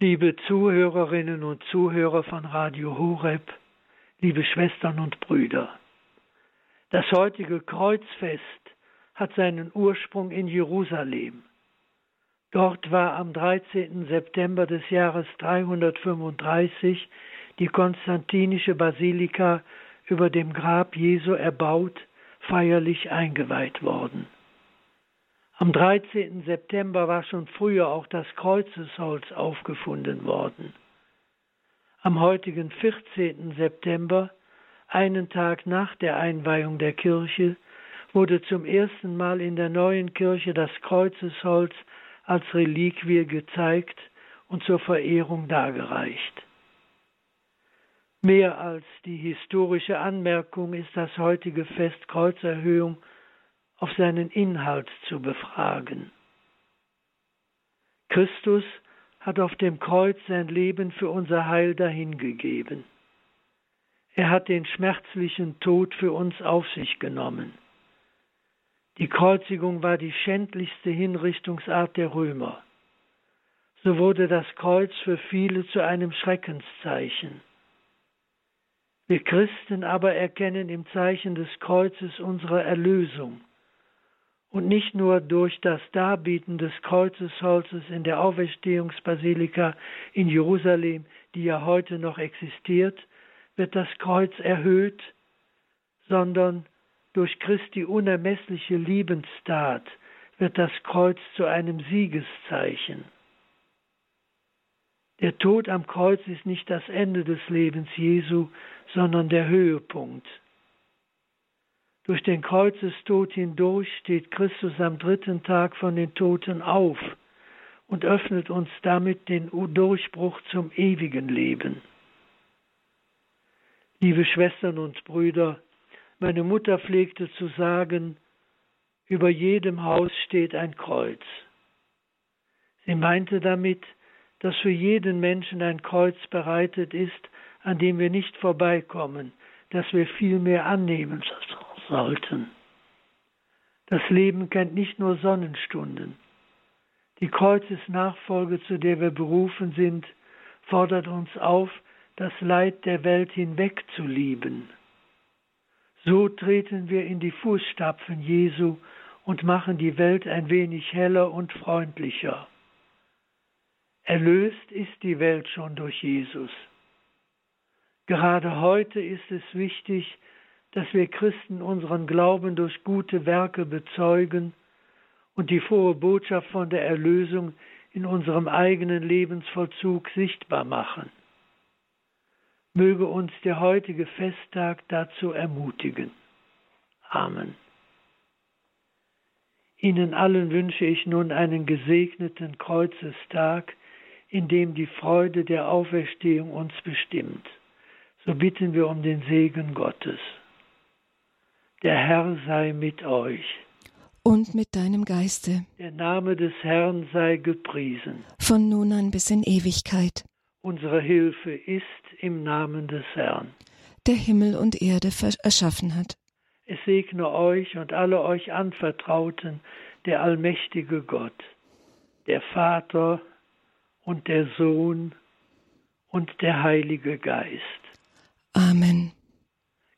Liebe Zuhörerinnen und Zuhörer von Radio Horeb, liebe Schwestern und Brüder, das heutige Kreuzfest hat seinen Ursprung in Jerusalem. Dort war am 13. September des Jahres 335 die konstantinische Basilika über dem Grab Jesu erbaut, feierlich eingeweiht worden. Am 13. September war schon früher auch das Kreuzesholz aufgefunden worden. Am heutigen 14. September, einen Tag nach der Einweihung der Kirche, wurde zum ersten Mal in der neuen Kirche das Kreuzesholz als Reliquie gezeigt und zur Verehrung dargereicht. Mehr als die historische Anmerkung ist das heutige Fest Kreuzerhöhung auf seinen Inhalt zu befragen. Christus hat auf dem Kreuz sein Leben für unser Heil dahingegeben. Er hat den schmerzlichen Tod für uns auf sich genommen. Die Kreuzigung war die schändlichste Hinrichtungsart der Römer. So wurde das Kreuz für viele zu einem Schreckenszeichen. Wir Christen aber erkennen im Zeichen des Kreuzes unsere Erlösung und nicht nur durch das Darbieten des Kreuzesholzes in der Auferstehungsbasilika in Jerusalem, die ja heute noch existiert, wird das Kreuz erhöht, sondern durch Christi unermessliche Liebenstat wird das Kreuz zu einem Siegeszeichen. Der Tod am Kreuz ist nicht das Ende des Lebens Jesu, sondern der Höhepunkt. Durch den Kreuzestod hindurch steht Christus am dritten Tag von den Toten auf und öffnet uns damit den Durchbruch zum ewigen Leben. Liebe Schwestern und Brüder, meine Mutter pflegte zu sagen, über jedem Haus steht ein Kreuz. Sie meinte damit, dass für jeden Menschen ein Kreuz bereitet ist, an dem wir nicht vorbeikommen, dass wir viel mehr annehmen sollten. Das Leben kennt nicht nur Sonnenstunden. Die Kreuzesnachfolge, zu der wir berufen sind, fordert uns auf, das Leid der Welt hinweg zu lieben. So treten wir in die Fußstapfen Jesu und machen die Welt ein wenig heller und freundlicher. Erlöst ist die Welt schon durch Jesus. Gerade heute ist es wichtig, dass wir Christen unseren Glauben durch gute Werke bezeugen und die frohe Botschaft von der Erlösung in unserem eigenen Lebensvollzug sichtbar machen. Möge uns der heutige Festtag dazu ermutigen. Amen. Ihnen allen wünsche ich nun einen gesegneten Kreuzestag, in dem die Freude der Auferstehung uns bestimmt. So bitten wir um den Segen Gottes. Der Herr sei mit euch. Und mit deinem Geiste. Der Name des Herrn sei gepriesen. Von nun an bis in Ewigkeit. Unsere Hilfe ist im Namen des Herrn. Der Himmel und Erde erschaffen hat. Es segne euch und alle euch anvertrauten, der allmächtige Gott, der Vater und der Sohn und der Heilige Geist. Amen.